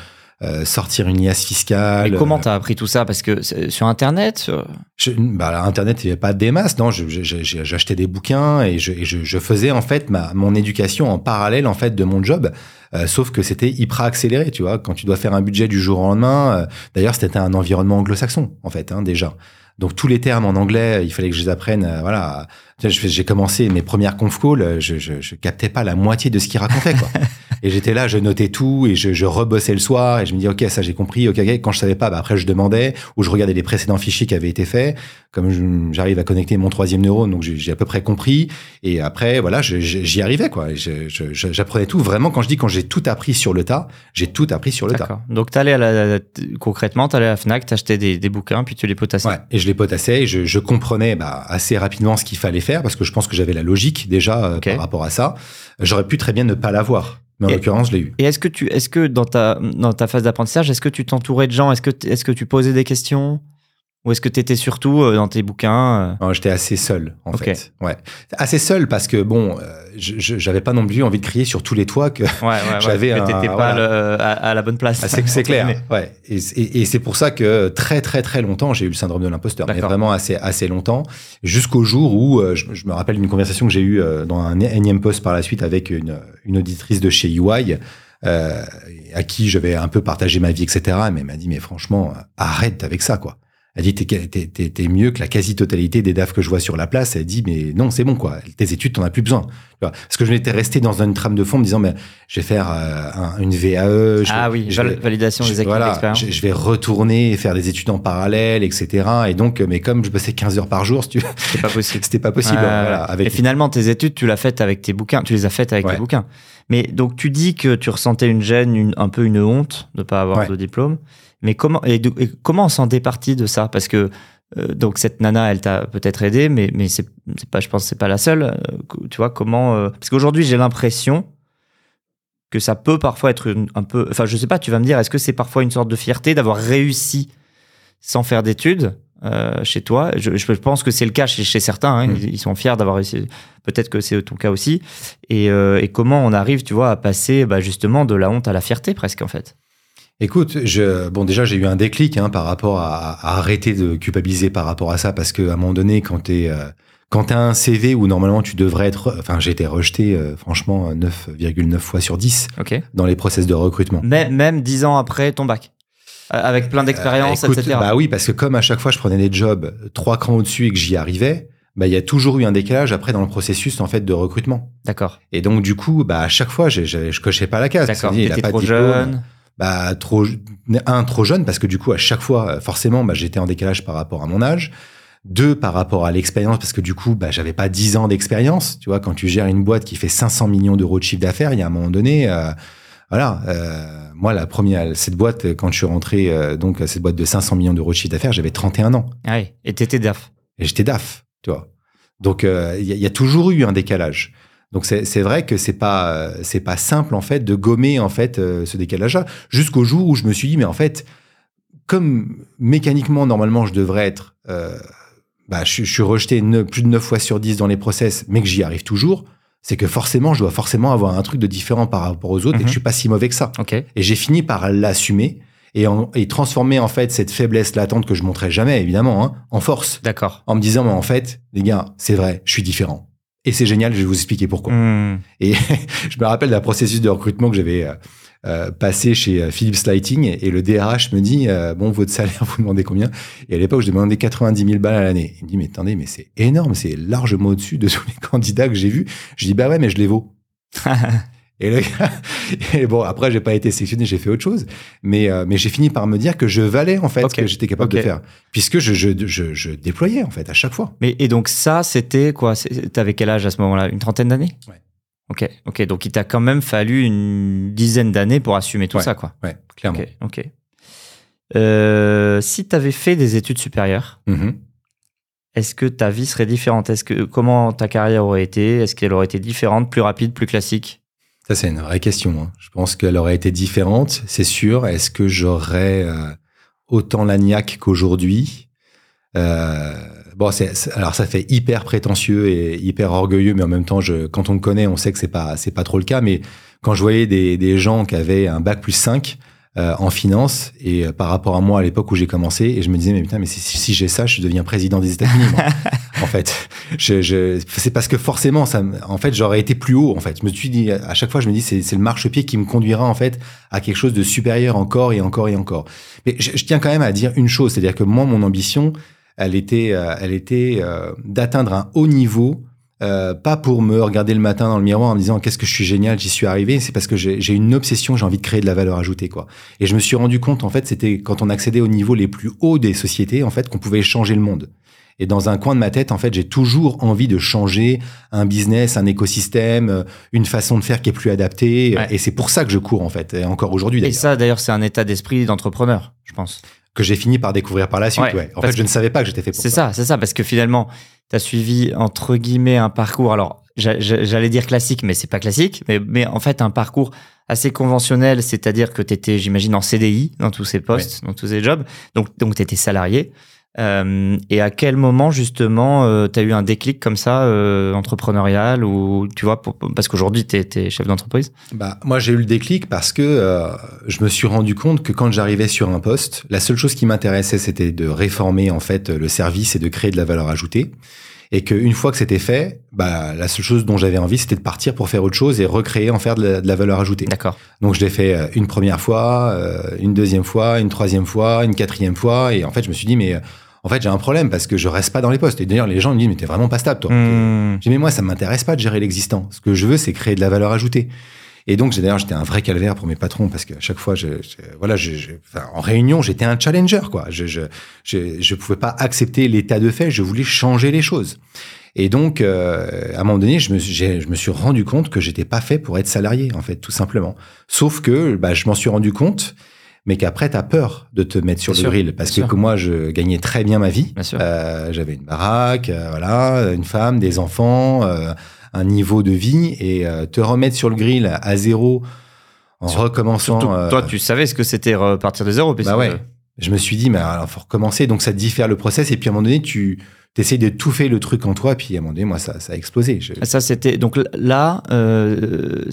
euh, sortir une liasse fiscale. Mais comment t'as appris tout ça? Parce que sur Internet sur- Je, bah, Internet, il n'y avait pas des masses. Non, j'achetais des bouquins et, je, et je- je faisais en fait ma, mon éducation en parallèle en fait de mon job. Euh, sauf que c'était hyper accéléré, tu vois. Quand tu dois faire un budget du jour au lendemain. euh, D'ailleurs, c'était un environnement anglo-saxon en fait, hein, déjà. Donc tous les termes en anglais, il fallait que je les apprenne. euh, voilà. J'ai commencé mes premières conf calls, euh, je, je, je captais pas la moitié de ce qu'ils racontaient. Quoi. *laughs* et j'étais là, je notais tout et je, je rebossais le soir et je me dis ok ça j'ai compris. Ok, quand je savais pas, bah, après je demandais ou je regardais les précédents fichiers qui avaient été faits. Comme j'arrive à connecter mon troisième neurone, donc j'ai à peu près compris. Et après voilà, j'y arrivais quoi. J'apprenais tout. Vraiment, quand je dis quand j'ai tout appris sur le tas, j'ai tout appris sur le tas. Donc t'allais à la concrètement, t'allais à la Fnac, t'achetais des, des bouquins, puis tu les potassais. Ouais, et je les potassais et je, je comprenais bah, assez rapidement ce qu'il fallait faire parce que je pense que j'avais la logique déjà euh, par rapport à ça. J'aurais pu très bien ne pas l'avoir, mais en l'occurrence, je l'ai eu. Et est-ce que tu, est-ce que dans ta dans ta phase d'apprentissage, est-ce que tu t'entourais de gens? Est-ce que est-ce que tu posais des questions? Ou est-ce que tu étais surtout euh, dans tes bouquins euh, Non, J'étais assez seul, en fait. Ouais. Assez seul parce que, bon, euh, j'avais pas non plus envie de crier sur tous les toits que. Ouais, ouais, ouais. J'avais un- t'étais pas voilà. le- à, à la bonne place. Ah, c'est clair. Ouais. Et, et- et c'est pour ça que très, très, très longtemps, j'ai eu le syndrome de l'imposteur. Mais vraiment assez, assez longtemps. Jusqu'au jour où je, je me rappelle d'une conversation que j'ai eue dans un énième poste par la suite avec une, une auditrice de chez UI. Euh, à qui j'avais un peu partagé ma vie, etc. Mais elle m'a dit, mais franchement, arrête avec ça, quoi. Elle dit, t'es, mieux que la quasi-totalité des DAF que je vois sur la place. Elle dit, mais non, c'est bon, quoi. Tes études, t'en as plus besoin. Parce que je m'étais resté dans une trame de fond me disant, mais je vais faire euh, un- une VAE. je Ah oui, je vais- validation je- des acquis voilà, je, je vais retourner et faire des études en parallèle, etc. Et donc, euh, mais comme je bossais 15 heures par jour, si tu pas possible. *laughs* c'était pas possible. Voilà, avec Et finalement, tes études, tu l'as faites avec tes bouquins. Tu les as faites avec Ouais. tes bouquins. Mais donc, tu dis que tu ressentais une gêne, une- un peu une honte de pas avoir Ouais. de diplôme. Mais comment, et, et comment on s'en départit de ça? Parce que euh, donc cette nana, elle t'a peut-être aidé, mais mais c'est c'est pas, je pense, que c'est pas la seule. Euh, Tu vois comment euh, Parce qu'aujourd'hui, j'ai l'impression que ça peut parfois être une- un peu. Enfin, je sais pas. Tu vas me dire, est-ce que c'est parfois une sorte de fierté d'avoir réussi sans faire d'études euh, chez toi? Je, je pense que c'est le cas chez, chez certains. hein. Ils, ils sont fiers d'avoir réussi. Peut-être que c'est ton cas aussi. Et, euh, et comment on arrive, tu vois, à passer bah, justement de la honte à la fierté presque en fait? Écoute, je, bon, déjà, j'ai eu un déclic hein, par rapport à, à arrêter de culpabiliser par rapport à ça, parce qu'à un moment donné, quand t'es, euh, quand t'as un CV où normalement tu devrais être, enfin, j'ai été rejeté, euh, franchement, 9,9 fois sur 10 Ok. dans les process de recrutement. Même, même dix ans après ton bac, Euh, avec plein d'expérience, Euh, écoute, etc. Bah oui, parce que comme à chaque fois je prenais des jobs trois crans au-dessus et que j'y arrivais, bah il y a toujours eu un décalage après dans le processus en fait de recrutement. D'accord. Et donc du coup, bah à chaque fois, j'avais- je cochais pas la case. D'accord. T'étais trop diplôme. jeune. Bah trop un trop jeune parce que du coup à chaque fois, euh, forcément, bah j'étais en décalage par rapport à mon âge. Deux par rapport à l'expérience parce que du coup, bah j'avais pas 10 ans d'expérience. Tu vois, quand tu gères une boîte qui fait 500 millions d'euros de chiffre d'affaires, il y a un moment donné. euh, voilà, euh, moi la première, cette boîte, quand je suis rentré, euh, donc cette boîte de 500 millions d'euros de chiffre d'affaires, j'avais 31 ans. Ah oui. Et t'étais DAF. Et j'étais DAF, tu vois. Donc, il y, a- il y a toujours eu un décalage. Donc c'est c'est vrai que c'est pas c'est pas simple en fait de gommer en fait euh, ce décalage-là jusqu'au jour où je me suis dit mais en fait comme mécaniquement normalement je devrais être euh, bah, je, je suis rejeté ne- plus de 9 fois sur 10 dans les process mais que j'y arrive toujours c'est que forcément je dois forcément avoir un truc de différent par rapport aux autres et Mhm. que je suis pas si mauvais que ça. Ok. Et j'ai fini par l'assumer et, en- et transformer en fait cette faiblesse latente que je montrais jamais évidemment hein, en force D'accord. en me disant mais en fait les gars c'est vrai je suis différent et c'est génial je vais vous expliquer pourquoi. Hmm. Et *laughs* je me rappelle d'un processus de recrutement que j'avais euh, euh, passé chez euh, Philips Lighting et, et le DRH me dit euh, bon votre salaire *laughs* vous demandez combien? Et à l'époque je demandais 90 000 balles à l'année. Il me dit mais attendez mais c'est énorme c'est largement au-dessus de *laughs* tous les candidats que j'ai vus. Je dis bah ouais mais je les vaux. Et, le gars- *laughs* et bon, après, j'ai pas été sélectionné, j'ai fait autre chose. Mais, euh, mais j'ai fini par me dire que je valais, en fait, ce que j'étais capable de faire. Puisque je, je, je, je déployais, en fait, à chaque fois. Mais et donc ça, c'était quoi? T'avais quel âge à ce moment-là? Une trentaine d'années? Ouais. Ok, ok. Donc il t'a quand même fallu une dizaine d'années pour assumer tout Ouais. ça, quoi. Ouais, clairement. Ok, ok. Euh, si t'avais fait des études supérieures, Mhm. est-ce que ta vie serait différente? Est-ce que comment ta carrière aurait été? Est-ce qu'elle aurait été différente, plus rapide, plus classique? Ça, c'est une vraie question. hein. Je pense qu'elle aurait été différente, c'est sûr. Est-ce que j'aurais euh, autant la niaque qu'aujourd'hui? Euh, Bon, alors ça fait hyper prétentieux et hyper orgueilleux, mais en même temps, quand on me connaît, on sait que c'est pas, c'est pas trop le cas. Mais quand je voyais des, des gens qui avaient un bac plus 5 euh, en finance et euh, par rapport à moi à l'époque où j'ai commencé, et je me disais mais putain, mais si, si j'ai ça, je deviens président des États-Unis. *laughs* en fait, je, je, c'est parce que forcément, ça, me- en fait, j'aurais été plus haut. En fait, je me suis dit à chaque fois, je me dis c'est, c'est le marchepied qui me conduira en fait à quelque chose de supérieur encore et encore et encore. Mais je, je tiens quand même à dire une chose, c'est-à-dire que moi, mon ambition, elle était, euh, elle était euh, d'atteindre un haut niveau. Euh, pas pour me regarder le matin dans le miroir en me disant qu'est-ce que je suis génial, j'y suis arrivé. C'est parce que j'ai une obsession, j'ai envie de créer de la valeur ajoutée, quoi. Et je me suis rendu compte, en fait, c'était quand on accédait au niveau les plus hauts des sociétés, en fait, qu'on pouvait changer le monde. Et dans un coin de ma tête, en fait, j'ai toujours envie de changer un business, un écosystème, euh, une façon de faire qui est plus adaptée. Ouais. Et c'est pour ça que je cours, en fait, et encore aujourd'hui, Et ça, d'ailleurs, c'est un état d'esprit d'entrepreneur, je pense. que j'ai fini par découvrir par la suite. Ouais, Ouais, En fait, je ne savais pas que j'étais fait pour C'est ça, c'est ça, parce que finalement, tu as suivi, entre guillemets, un parcours, alors j'a- j'a- j'allais dire classique, mais c'est pas classique, mais, mais en fait, un parcours assez conventionnel, c'est-à-dire que tu étais, j'imagine, en CDI dans tous ces postes, dans tous ces jobs, donc, donc tu étais salarié. Euh, et à quel moment, justement, tu as eu un déclic comme ça, euh, entrepreneurial, ou tu vois, parce qu'aujourd'hui, tu es, chef d'entreprise? Bah, moi, j'ai eu le déclic parce que euh, je me suis rendu compte que quand j'arrivais sur un poste, la seule chose qui m'intéressait, c'était de réformer en fait le service et de créer de la valeur ajoutée. Et qu'une fois que c'était fait, bah, la seule chose dont j'avais envie, c'était de partir pour faire autre chose et recréer, en faire de la, de la valeur ajoutée. D'accord. Donc, je l'ai fait euh, une première fois, euh, une deuxième fois, une troisième fois, une quatrième fois. Et en fait, je me suis dit, mais en fait, j'ai un problème parce que je reste pas dans les postes. Et d'ailleurs, les gens me disent, mais t'es vraiment pas stable, toi. Hmm. J'ai dit, mais moi, ça m'intéresse pas de gérer l'existant. Ce que je veux, c'est créer de la valeur ajoutée. Et donc, j'ai- d'ailleurs, j'étais un vrai calvaire pour mes patrons parce qu'à chaque fois, je, je- voilà, je, je- enfin, en réunion, j'étais un challenger, quoi. Je, je, je, je pouvais pas accepter l'état de fait. Je voulais changer les choses. Et donc, euh, à un moment donné, je me, je me suis rendu compte que j'étais pas fait pour être salarié, en fait, tout simplement. Sauf que, bah, je m'en suis rendu compte, mais qu'après, tu as peur de te mettre sur Bien le sûr, grill. Parce que, sûr. que moi, je gagnais très bien ma vie. Euh, J'avais une baraque, euh, voilà, une femme, des enfants, euh, un niveau de vie. Et euh, te remettre sur le grill à zéro en Sur- recommençant... Surtout euh, toi, tu savais ce que c'était repartir de zéro. bah ouais. Je me suis dit, mais alors, faut recommencer. Donc, ça faire le process. Et puis, à un moment donné, tu essayes de tout faire le truc en toi. Puis, à un moment donné, moi, ça, ça a explosé. Je- Ça, c'était. Donc là, euh,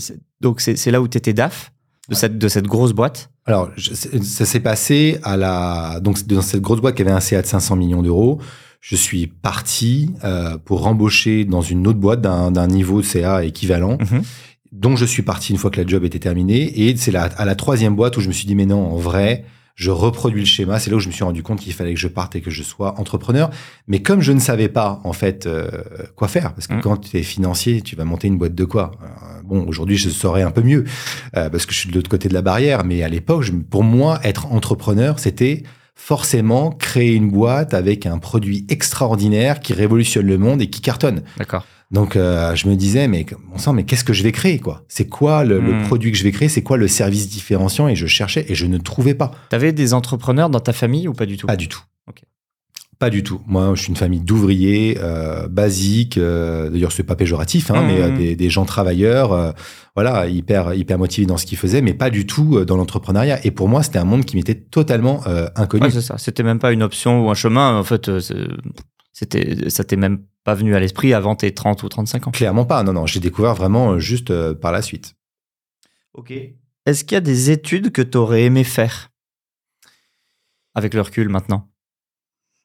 donc c'est c'est là où tu étais DAF de, Ouais. cette, de cette grosse boîte. Alors, je- ça s'est passé à la donc dans cette grosse boîte qui avait un CA de 500 millions d'euros. Je suis parti euh, pour rembaucher dans une autre boîte d'un d'un niveau CA équivalent, Mhm. dont je suis parti une fois que la job était terminée. Et c'est à la troisième boîte où je me suis dit mais non, en vrai, je reproduis le schéma. C'est là où je me suis rendu compte qu'il fallait que je parte et que je sois entrepreneur. Mais comme je ne savais pas en fait euh, quoi faire, parce que Mhm. quand tu es financier, tu vas monter une boîte de quoi? Euh, Bon, aujourd'hui, je saurais un peu mieux euh, parce que je suis de l'autre côté de la barrière. Mais à l'époque, je- pour moi, être entrepreneur, c'était forcément créer une boîte avec un produit extraordinaire qui révolutionne le monde et qui cartonne. D'accord. Donc, euh, je me disais, mais bon sang, mais qu'est-ce que je vais créer, quoi? C'est quoi le, le Hmm. produit que je vais créer? C'est quoi le service différenciant? Et je cherchais et je ne trouvais pas. Tu avais des entrepreneurs dans ta famille ou pas du tout? Pas du tout. Pas du tout. Moi, je suis une famille d'ouvriers euh, basiques. Euh, D'ailleurs, c'est pas péjoratif, hein, Mmh. mais euh, des, des gens travailleurs, euh, voilà, hyper hyper motivés dans ce qu'ils faisaient, mais pas du tout dans l'entrepreneuriat. Et pour moi, c'était un monde qui m'était totalement inconnu. Ouais, c'est ça. C'était même pas une option ou un chemin. En fait, c'était, ça t'est même pas venu à l'esprit avant tes 30 ou 35 ans. Clairement pas. Non, non. J'ai découvert vraiment juste par la suite. Ok. Est-ce qu'il y a des études que tu aurais aimé faire? Avec le recul maintenant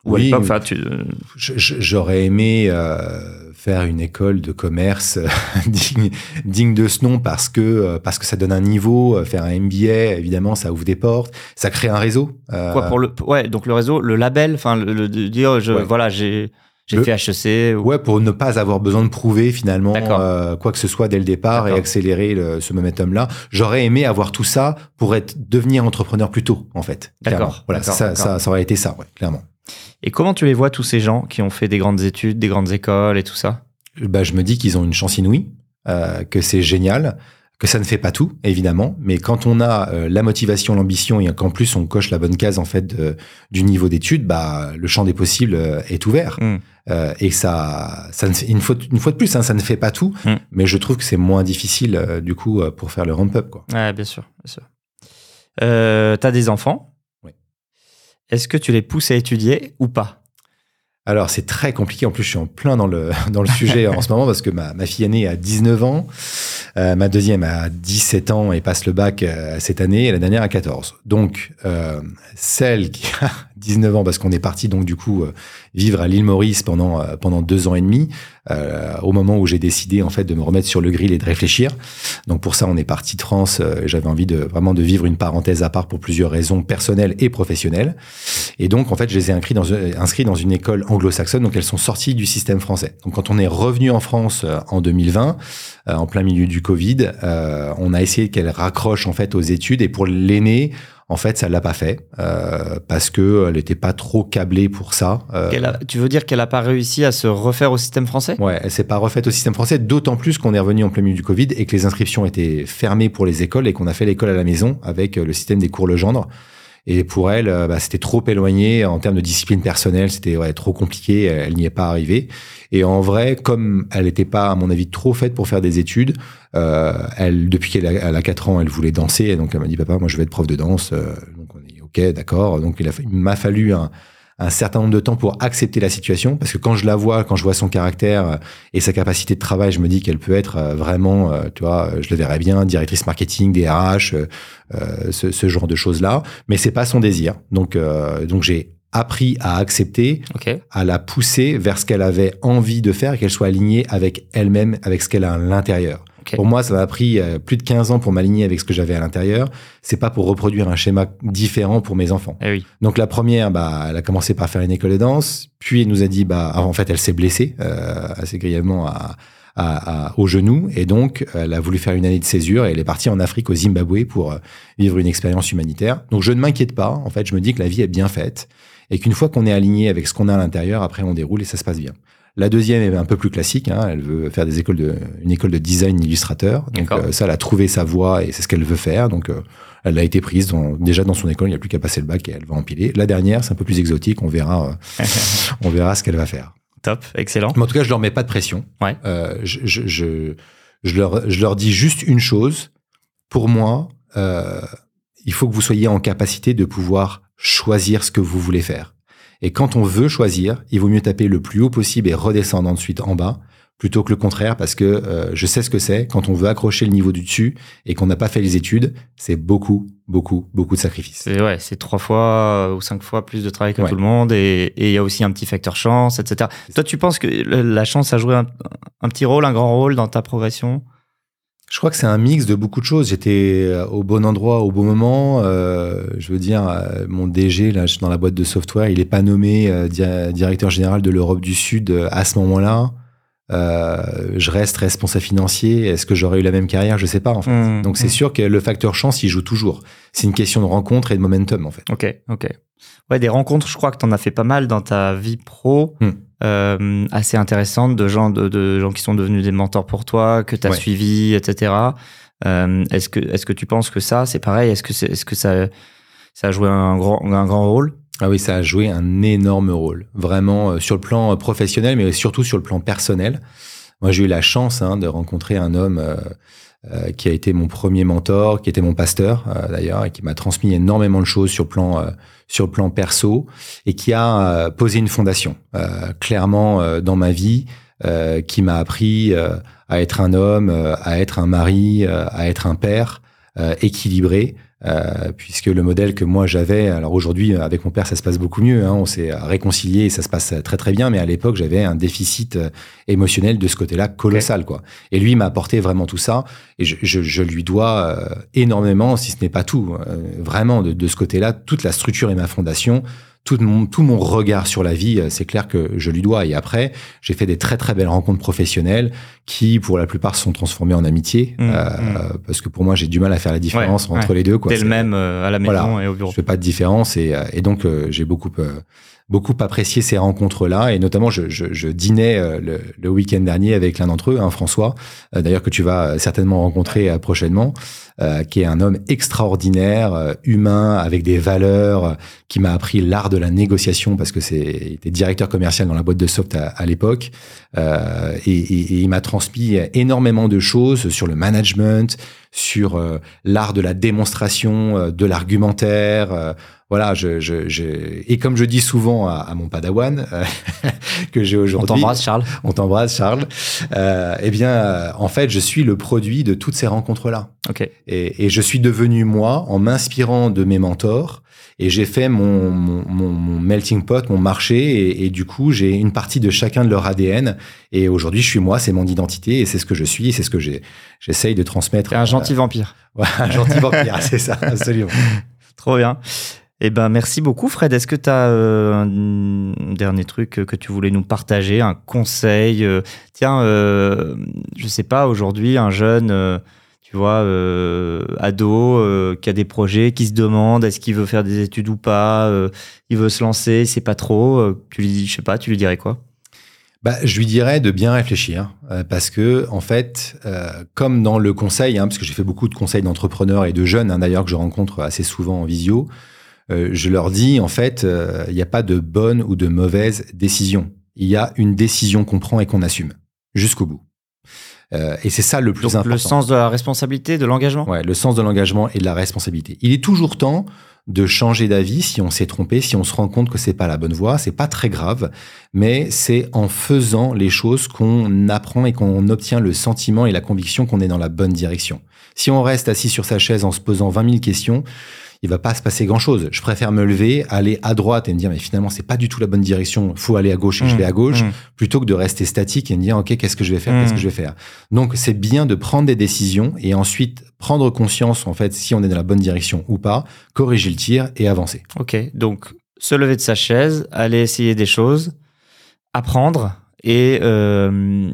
Ou Oui, enfin, tu- euh, J'aurais aimé euh, faire une école de commerce euh, *laughs* digne, digne de ce nom parce que euh, parce que ça donne un niveau. euh, Faire un MBA, évidemment, ça ouvre des portes, ça crée un réseau. euh, quoi pour le, ouais, donc le réseau, le label, enfin, le, le- dire, je, Ouais. voilà, j'ai, j'ai fait HEC. Ou... Ouais, pour ne pas avoir besoin de prouver finalement euh, quoi que ce soit dès le départ et accélérer le- ce momentum-là. J'aurais aimé avoir tout ça pour être devenir entrepreneur plus tôt, en fait. D'accord. Voilà, ça, ça, ça aurait été ça, ouais, clairement. Et comment tu les vois tous ces gens qui ont fait des grandes études, des grandes écoles et tout ça? Bah, je me dis qu'ils ont une chance inouïe, euh, que c'est génial, que ça ne fait pas tout, évidemment, mais quand on a euh, la motivation, l'ambition et qu'en plus on coche la bonne case en fait de- du niveau d'études, bah le champ des possibles euh, est ouvert. Hmm. Euh, et ça, ça ne fait- une fois, une fois de plus, hein, ça ne fait pas tout, Hmm. mais je trouve que c'est moins difficile du coup pour faire le ramp up quoi. Ouais, bien sûr, bien sûr. T'as des enfants? Est-ce que tu les pousses à étudier ou pas? Alors c'est très compliqué. En plus, je suis en plein dans le *laughs* dans le sujet en ce moment parce que ma, ma fille aînée a 19 ans, euh, ma deuxième a 17 ans et passe le bac euh, cette année, et la dernière a 14. Donc euh, celle qui *laughs* 19 ans, parce qu'on est parti donc du coup euh, vivre à l'île Maurice pendant euh, pendant deux ans et demi, euh, au moment où j'ai décidé en fait de me remettre sur le grill et de réfléchir. Donc pour ça, on est parti de France. euh, J'avais envie de vraiment de vivre une parenthèse à part pour plusieurs raisons personnelles et professionnelles. Et donc, en fait, je les ai inscrits dans, inscrits dans une école anglo-saxonne. Donc, elles sont sorties du système français. Donc, quand on est revenu en France en 2020, euh, en plein milieu du Covid, euh, on a essayé qu'elles raccrochent en fait aux études. Et pour l'aîné, en fait, ça l'a pas fait euh, parce que elle n'était pas trop câblée pour ça. Euh, a- Tu veux dire qu'elle n'a pas réussi à se refaire au système français? Ouais, elle s'est pas refaite au système français, d'autant plus qu'on est revenu en plein milieu du Covid et que les inscriptions étaient fermées pour les écoles et qu'on a fait l'école à la maison avec le système des cours Legendre. Et pour elle, euh, bah, c'était trop éloigné en termes de discipline personnelle, c'était ouais, trop compliqué, elle n'y est pas arrivée. Et en vrai, comme elle n'était pas, à mon avis, trop faite pour faire des études, euh, elle, depuis qu'elle a, elle a 4 ans, elle voulait danser, et donc elle m'a dit, papa, moi je vais être prof de danse. Euh, donc on est ok, d'accord. Donc il m'a fallu un, un certain nombre de temps pour accepter la situation, parce que quand je la vois, quand je vois son caractère euh, et sa capacité de travail, je me dis qu'elle peut être euh, vraiment, euh, tu vois, je le verrais bien, directrice marketing, DRH, euh, ce, ce genre de choses-là. Mais c'est pas son désir. Donc, euh, donc j'ai appris à accepter, à la pousser vers ce qu'elle avait envie de faire et qu'elle soit alignée avec elle-même, avec ce qu'elle a à l'intérieur. Pour moi, ça m'a pris euh, plus de 15 ans pour m'aligner avec ce que j'avais à l'intérieur. C'est pas pour reproduire un schéma différent pour mes enfants. Eh oui. Donc la première, bah, elle a commencé par faire une école de danse, puis elle nous a dit, bah, en fait, elle s'est blessée euh, assez grièvement à, à- à- au genou, et donc elle a voulu faire une année de césure et elle est partie en Afrique, au Zimbabwe, pour euh, vivre une expérience humanitaire. Donc je ne m'inquiète pas. En fait, je me dis que la vie est bien faite et qu'une fois qu'on est aligné avec ce qu'on a à l'intérieur, après on déroule et ça se passe bien. La deuxième est un peu plus classique. Hein, elle veut faire des écoles de, une école de design illustrateur. Donc euh, ça, elle a trouvé sa voie et c'est ce qu'elle veut faire. Donc euh, elle a été prise dans- déjà dans son école. Il n'y a plus qu'à passer le bac et elle va empiler. La dernière, c'est un peu plus exotique. On verra, euh, *laughs* on verra ce qu'elle va faire. Top, excellent. Mais en tout cas, je leur mets pas de pression. Ouais. Euh, je, je, je, je leur, je leur dis juste une chose. Pour moi, euh, il faut que vous soyez en capacité de pouvoir choisir ce que vous voulez faire. Et quand on veut choisir, il vaut mieux taper le plus haut possible et redescendre ensuite en bas, plutôt que le contraire, parce que euh, je sais ce que c'est. Quand on veut accrocher le niveau du dessus et qu'on n'a pas fait les études, c'est beaucoup, beaucoup, beaucoup de sacrifices. C'est ouais, c'est trois fois ou cinq fois plus de travail que Ouais. tout le monde et il y a aussi un petit facteur chance, etc. Toi, tu penses que la chance a joué un, un petit rôle, un grand rôle dans ta progression? Je crois que c'est un mix de beaucoup de choses. J'étais euh, au bon endroit au bon moment. Euh, je veux dire, euh, mon DG là, dans la boîte de software, il est pas nommé euh, di- directeur général de l'Europe du Sud à ce moment-là. Je reste responsable financier. Est-ce que j'aurais eu la même carrière? Je sais pas. En fait. Mmh, Donc c'est mmh. sûr que le facteur chance, il joue toujours. C'est une question de rencontre et de momentum en fait. Ok, ok. Ouais, des rencontres, je crois que tu en as fait pas mal dans ta vie pro, Hmm. Euh, assez intéressantes, de gens, de, de gens qui sont devenus des mentors pour toi, que tu as Ouais. suivis, etc. Euh, est-ce que, est-ce que tu penses que ça, c'est pareil? Est-ce que, c'est, est-ce que ça, ça a joué un grand, un grand rôle? Ah oui, ça a joué un énorme rôle, vraiment euh, sur le plan professionnel, mais surtout sur le plan personnel. Moi, j'ai eu la chance hein, de rencontrer un homme euh, qui a été mon premier mentor, qui était mon pasteur d'ailleurs, et qui m'a transmis énormément de choses sur le plan sur le plan perso, et qui a posé une fondation clairement dans ma vie, qui m'a appris à être un homme, à être un mari, à être un père équilibré, euh, puisque le modèle que moi j'avais, alors aujourd'hui avec mon père ça se passe beaucoup mieux, hein, on s'est réconcilié et ça se passe très très bien, mais à l'époque j'avais un déficit euh, émotionnel de ce côté-là colossal quoi. Et lui m'a apporté vraiment tout ça et je, je, je lui dois euh, énormément, si ce n'est pas tout, vraiment de, de ce côté-là, toute la structure et ma fondation tout mon, tout mon regard sur la vie, euh, c'est clair que je lui dois. Et après, j'ai fait des très très belles rencontres professionnelles qui, pour la plupart, se sont transformées en amitié. Mmh, euh, mmh. Parce que pour moi, j'ai du mal à faire la différence entre les deux. T'es le même euh, à la maison et au bureau. Je fais pas de différence et, et donc j'ai beaucoup beaucoup apprécié ces rencontres-là et notamment je, je, je dînais le, le week-end dernier avec l'un d'entre eux, hein, François, d'ailleurs que tu vas certainement rencontrer prochainement. Euh, qui est un homme extraordinaire, euh, humain, avec des valeurs, euh, qui m'a appris l'art de la négociation parce que c'est était directeur commercial dans la boîte de soft à, l'époque, et, et, il m'a transmis énormément de choses sur le management, sur l'art de la démonstration, de l'argumentaire voilà, je, je, je, et comme je dis souvent à, à mon padawan euh, *laughs* que j'ai aujourd'hui, on t'embrasse Charles, on t'embrasse Charles. Euh, eh bien, euh, en fait, je suis le produit de toutes ces rencontres là. Ok. Et, et, je suis devenu moi en m'inspirant de mes mentors. Et j'ai fait mon, mon, mon, melting pot, mon marché, et, et du coup, j'ai une partie de chacun de leur ADN. Et aujourd'hui, je suis moi, c'est mon identité, et c'est ce que je suis, et c'est ce que j'essaye de transmettre. Un gentil vampire. Ouais, *laughs* un gentil vampire, c'est ça, *laughs* absolument. Trop bien. Eh ben, merci beaucoup, Fred. Est-ce que tu as euh, un dernier truc que tu voulais nous partager, un conseil euh, Tiens, euh, je sais pas, aujourd'hui, un jeune, euh, tu vois, ado, qui a des projets, qui se demande est-ce qu'il veut faire des études ou pas, il veut se lancer, sait pas trop. tu lui dis, je sais pas, tu lui dirais quoi? Bah, je lui dirais de bien réfléchir parce que en fait, comme dans le conseil, hein, parce que j'ai fait beaucoup de conseils d'entrepreneurs et de jeunes, hein, d'ailleurs que je rencontre assez souvent en visio, euh, je leur dis, en fait, euh, il n'y a pas de bonne ou de mauvaise décision. Il y a une décision qu'on prend et qu'on assume jusqu'au bout. Euh, et c'est ça le plus important. Le sens de la responsabilité, de l'engagement? Ouais, le sens de l'engagement et de la responsabilité. Il est toujours temps de changer d'avis si on s'est trompé, si on se rend compte que c'est pas la bonne voie. C'est pas très grave, mais c'est en faisant les choses qu'on apprend et qu'on obtient le sentiment et la conviction qu'on est dans la bonne direction. Si on reste assis sur sa chaise en se posant 20 000 questions, il va pas se passer grand chose. Je préfère me lever, aller à droite et me dire mais finalement c'est pas du tout la bonne direction, faut aller à gauche et je mmh. vais à gauche, mmh. plutôt que de rester statique et me dire ok qu'est-ce que je vais faire, qu'est-ce que mmh. je vais faire? Donc c'est bien de prendre des décisions et ensuite prendre conscience en fait si on est dans la bonne direction ou pas, corriger le tir et avancer. Ok, donc se lever de sa chaise, aller essayer des choses, apprendre et, euh,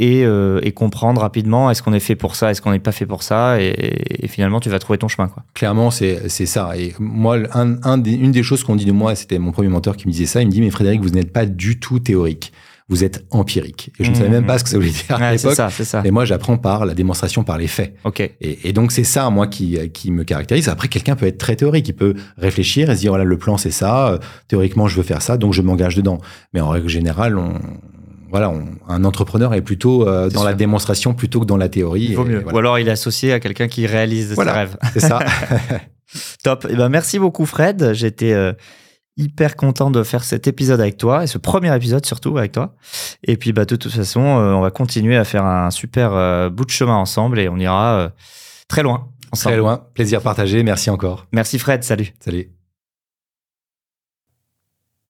et, euh, et, comprendre rapidement est-ce qu'on est fait pour ça, est-ce qu'on n'est pas fait pour ça, et, et, finalement tu vas trouver ton chemin. Quoi. Clairement, c'est ça. Et moi, un, un des, une des choses qu'on dit de moi, c'était mon premier mentor qui me disait ça, il me dit, mais Frédéric, vous n'êtes pas du tout théorique vous êtes empirique. Et je ne savais même mmh. pas ce que ça voulait dire à l'époque. Ça, Et moi, j'apprends par la démonstration, par les faits. Et, et donc, c'est ça, moi, qui, qui me caractérise. Après, quelqu'un peut être très théorique. Il peut réfléchir et se dire, voilà, le plan, c'est ça. Euh, théoriquement, je veux faire ça, donc je m'engage dedans. Mais en règle générale, on, voilà, un entrepreneur est plutôt euh, dans la démonstration plutôt que dans la théorie. Ou alors il est associé à quelqu'un qui réalise ses rêves. C'est ça. *laughs* *laughs* Top. Et eh ben merci beaucoup Fred. J'étais euh, hyper content de faire cet épisode avec toi et ce premier épisode surtout avec toi. Et puis bah de toute façon, euh, on va continuer à faire un super bout de chemin ensemble et on ira très loin. Ensemble. Très loin. Plaisir partagé. Merci encore. Merci Fred. Salut. Salut.